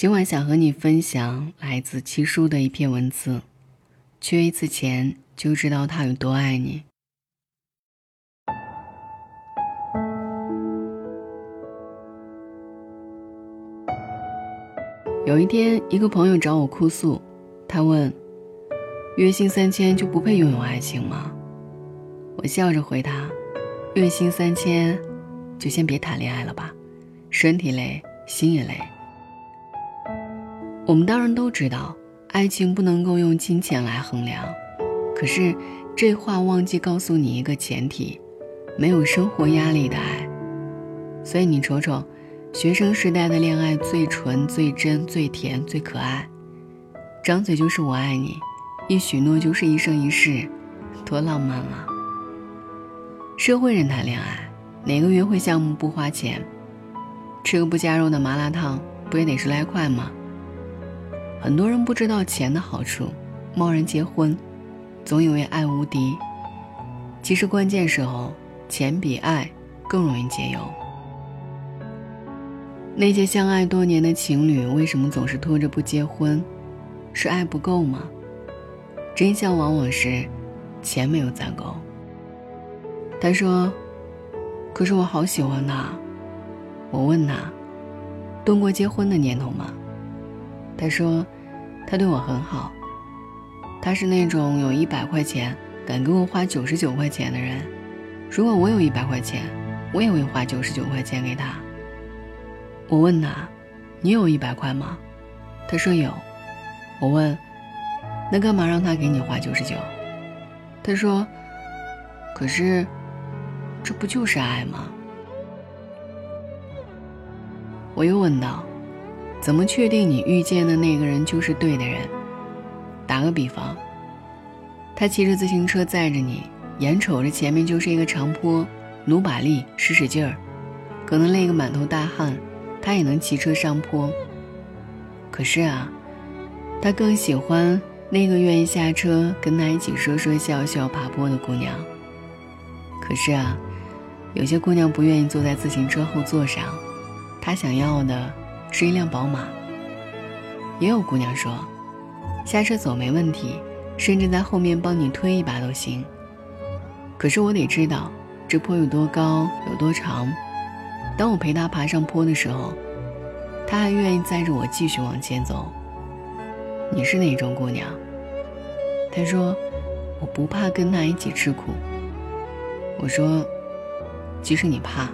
今晚想和你分享来自七叔的一篇文字。缺一次钱，就知道他有多爱你。有一天，一个朋友找我哭诉，他问：“月薪三千就不配拥有爱情吗？”我笑着回答：“月薪三千，就先别谈恋爱了吧，身体累，心也累。”我们当然都知道，爱情不能够用金钱来衡量，可是这话忘记告诉你一个前提：没有生活压力的爱。所以你瞅瞅，学生时代的恋爱最纯、最真、最甜、最可爱，张嘴就是我爱你，一许诺就是一生一世，多浪漫啊！社会人谈恋爱，哪个约会项目不花钱？吃个不加肉的麻辣烫，不也得十来块吗？很多人不知道钱的好处，贸然结婚，总以为爱无敌。其实关键时候，钱比爱更容易节油。那些相爱多年的情侣，为什么总是拖着不结婚？是爱不够吗？真相往往是，钱没有攒够。他说：“可是我好喜欢他。”我问他：“动过结婚的念头吗？”他说：“他对我很好。他是那种有一百块钱敢给我花九十九块钱的人。如果我有一百块钱，我也会花九十九块钱给他。”我问他：“你有一百块吗？”他说有。我问：“那干嘛让他给你花九十九？”他说：“可是。”这不就是爱吗？我又问道：“怎么确定你遇见的那个人就是对的人？”打个比方，他骑着自行车载着你，眼瞅着前面就是一个长坡，努把力，使使劲儿，可能累个满头大汗，他也能骑车上坡。可是啊，他更喜欢那个愿意下车跟他一起说说笑笑爬坡的姑娘。可是啊。有些姑娘不愿意坐在自行车后座上，她想要的是一辆宝马。也有姑娘说，下车走没问题，甚至在后面帮你推一把都行。可是我得知道这坡有多高，有多长。当我陪她爬上坡的时候，她还愿意载着我继续往前走。你是哪种姑娘？她说，我不怕跟他一起吃苦。我说。即使你怕，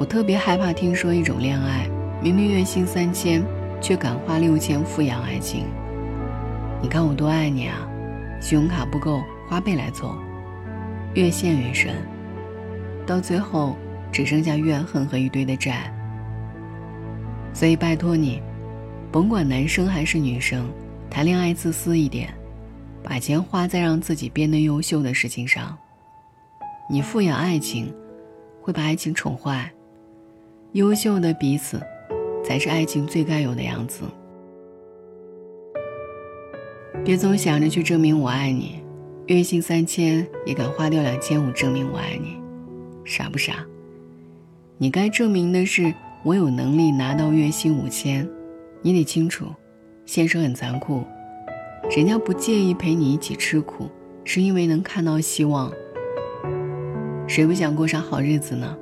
我特别害怕听说一种恋爱，明明月薪三千，却敢花六千富养爱情。你看我多爱你啊！信用卡不够，花呗来凑，越陷越深，到最后只剩下怨恨和一堆的债。所以拜托你，甭管男生还是女生，谈恋爱自私一点，把钱花在让自己变得优秀的事情上。你富养爱情，会把爱情宠坏。优秀的彼此，才是爱情最该有的样子。别总想着去证明我爱你，月薪三千也敢花掉两千五证明我爱你，傻不傻？你该证明的是我有能力拿到月薪五千。你得清楚，现实很残酷，人家不介意陪你一起吃苦，是因为能看到希望。谁不想过上好日子呢？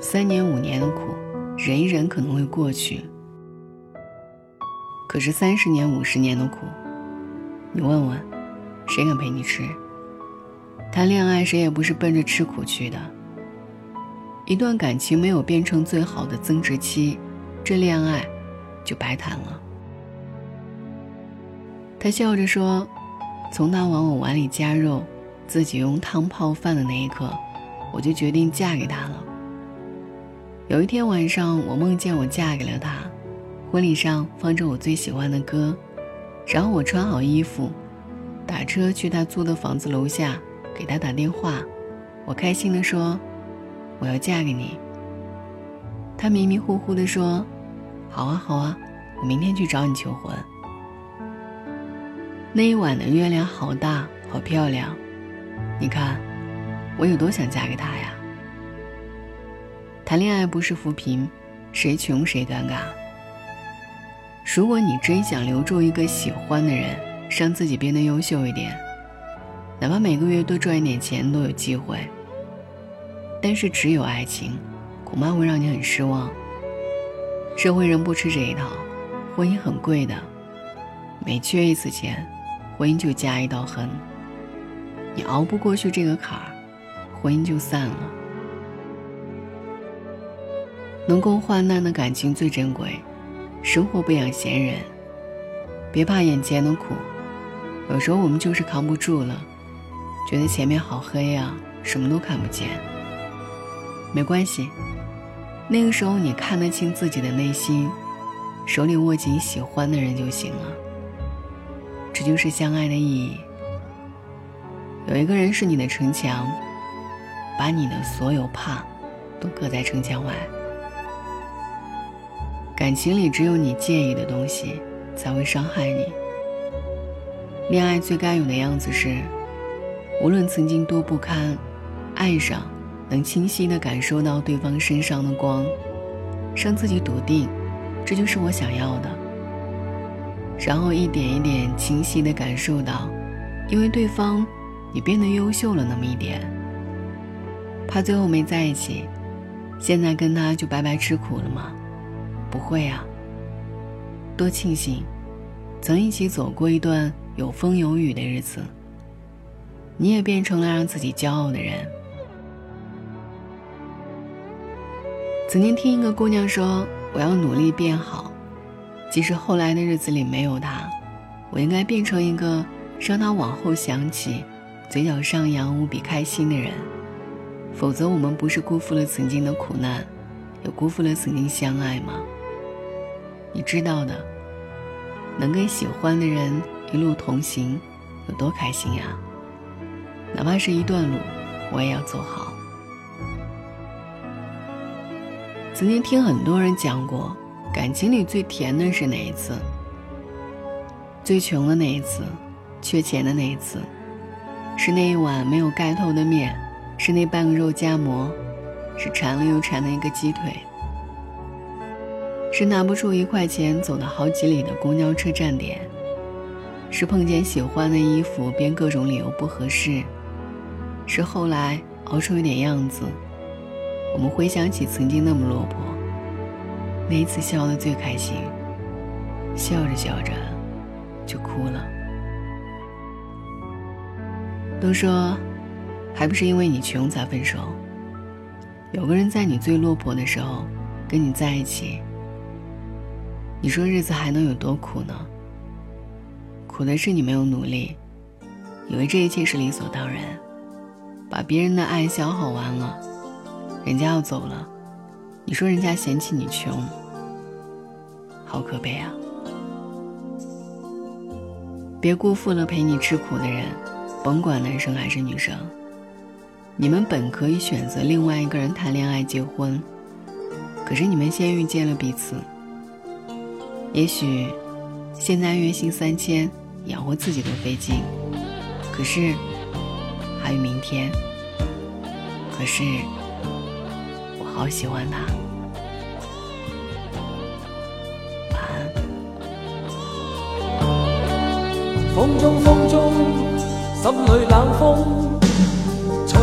三年五年的苦，忍一忍可能会过去。可是三十年五十年的苦，你问问，谁敢陪你吃？谈恋爱谁也不是奔着吃苦去的。一段感情没有变成最好的增值期，这恋爱就白谈了。他笑着说：“从他往我碗里加肉。”自己用汤泡饭的那一刻，我就决定嫁给他了。有一天晚上，我梦见我嫁给了他，婚礼上放着我最喜欢的歌，然后我穿好衣服，打车去他租的房子楼下给他打电话，我开心地说：“我要嫁给你。”他迷迷糊糊地说：“好啊好啊，我明天去找你求婚。”那一晚的月亮好大，好漂亮。你看，我有多想嫁给他呀！谈恋爱不是扶贫，谁穷谁尴尬。如果你真想留住一个喜欢的人，让自己变得优秀一点，哪怕每个月多赚一点钱都有机会。但是只有爱情，恐怕会让你很失望。社会人不吃这一套，婚姻很贵的，每缺一次钱，婚姻就加一道痕。你熬不过去这个坎儿，婚姻就散了。能共患难的感情最珍贵，生活不养闲人。别怕眼前的苦，有时候我们就是扛不住了，觉得前面好黑啊，什么都看不见。没关系，那个时候你看得清自己的内心，手里握紧喜欢的人就行了。这就是相爱的意义。有一个人是你的城墙，把你的所有怕都搁在城墙外。感情里只有你介意的东西才会伤害你。恋爱最该有的样子是，无论曾经多不堪，爱上。能清晰的感受到对方身上的光，让自己笃定，这就是我想要的。然后一点一点清晰的感受到，因为对方，你变得优秀了那么一点。怕最后没在一起，现在跟他就白白吃苦了吗？不会啊。多庆幸，曾一起走过一段有风有雨的日子。你也变成了让自己骄傲的人。曾经听一个姑娘说：“我要努力变好，即使后来的日子里没有他，我应该变成一个让她往后想起，嘴角上扬、无比开心的人。否则，我们不是辜负了曾经的苦难，也辜负了曾经相爱吗？你知道的，能跟喜欢的人一路同行，有多开心呀！哪怕是一段路，我也要走好。”曾经听很多人讲过，感情里最甜的是哪一次？最穷的那一次，缺钱的那一次，是那一碗没有盖头的面，是那半个肉夹馍，是馋了又馋的一个鸡腿，是拿不出一块钱走了好几里的公交车站点，是碰见喜欢的衣服编各种理由不合适，是后来熬出一点样子。我们回想起曾经那么落魄，那一次笑得最开心，笑着笑着就哭了。都说，还不是因为你穷才分手。有个人在你最落魄的时候跟你在一起，你说日子还能有多苦呢？苦的是你没有努力，以为这一切是理所当然，把别人的爱消耗完了。人家要走了，你说人家嫌弃你穷，好可悲啊！别辜负了陪你吃苦的人，甭管男生还是女生，你们本可以选择另外一个人谈恋爱结婚，可是你们先遇见了彼此。也许现在月薪三千养活自己都费劲，可是还有明天，可是我。好喜欢他，晚安。风中风中，心里冷风，吹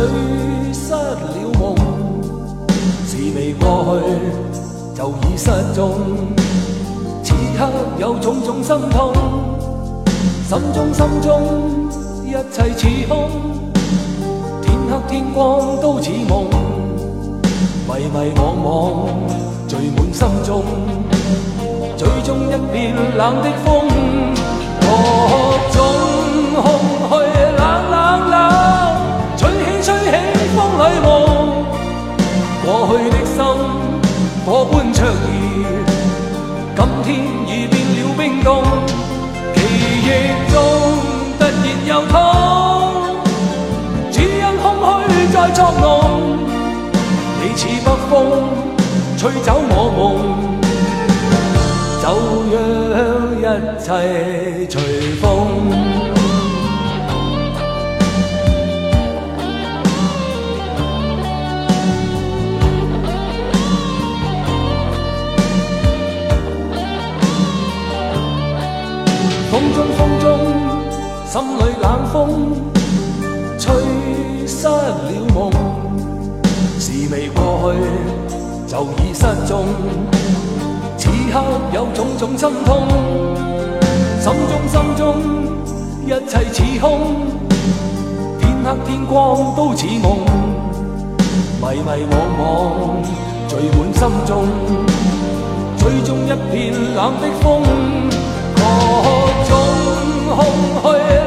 失了梦。事未过去，就已失踪。此刻有种种心痛，心中心中一切似空，天黑天光都似梦。迷迷惘惘，聚满心中，最终一片冷的风。各种空虚冷冷冷，吹起吹起风里梦。过去的心火般灼热，今天已变了冰冻。记忆中突然又痛，只因空虚在作弄。你似北风，吹走我梦，就让一切随风。风吹失了梦，事未过去就已失踪。此刻有种种心痛，心中心中一切似空，天黑天光都似梦，迷迷惘惘聚满心中，吹中一片冷的风，各种空虚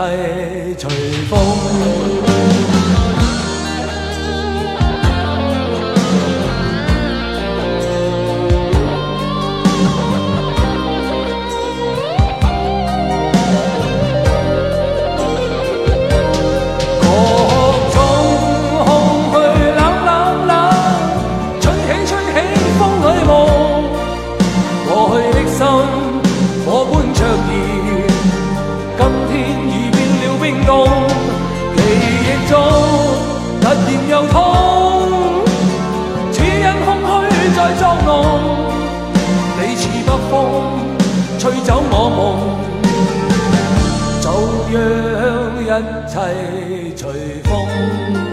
切随风。一切随风。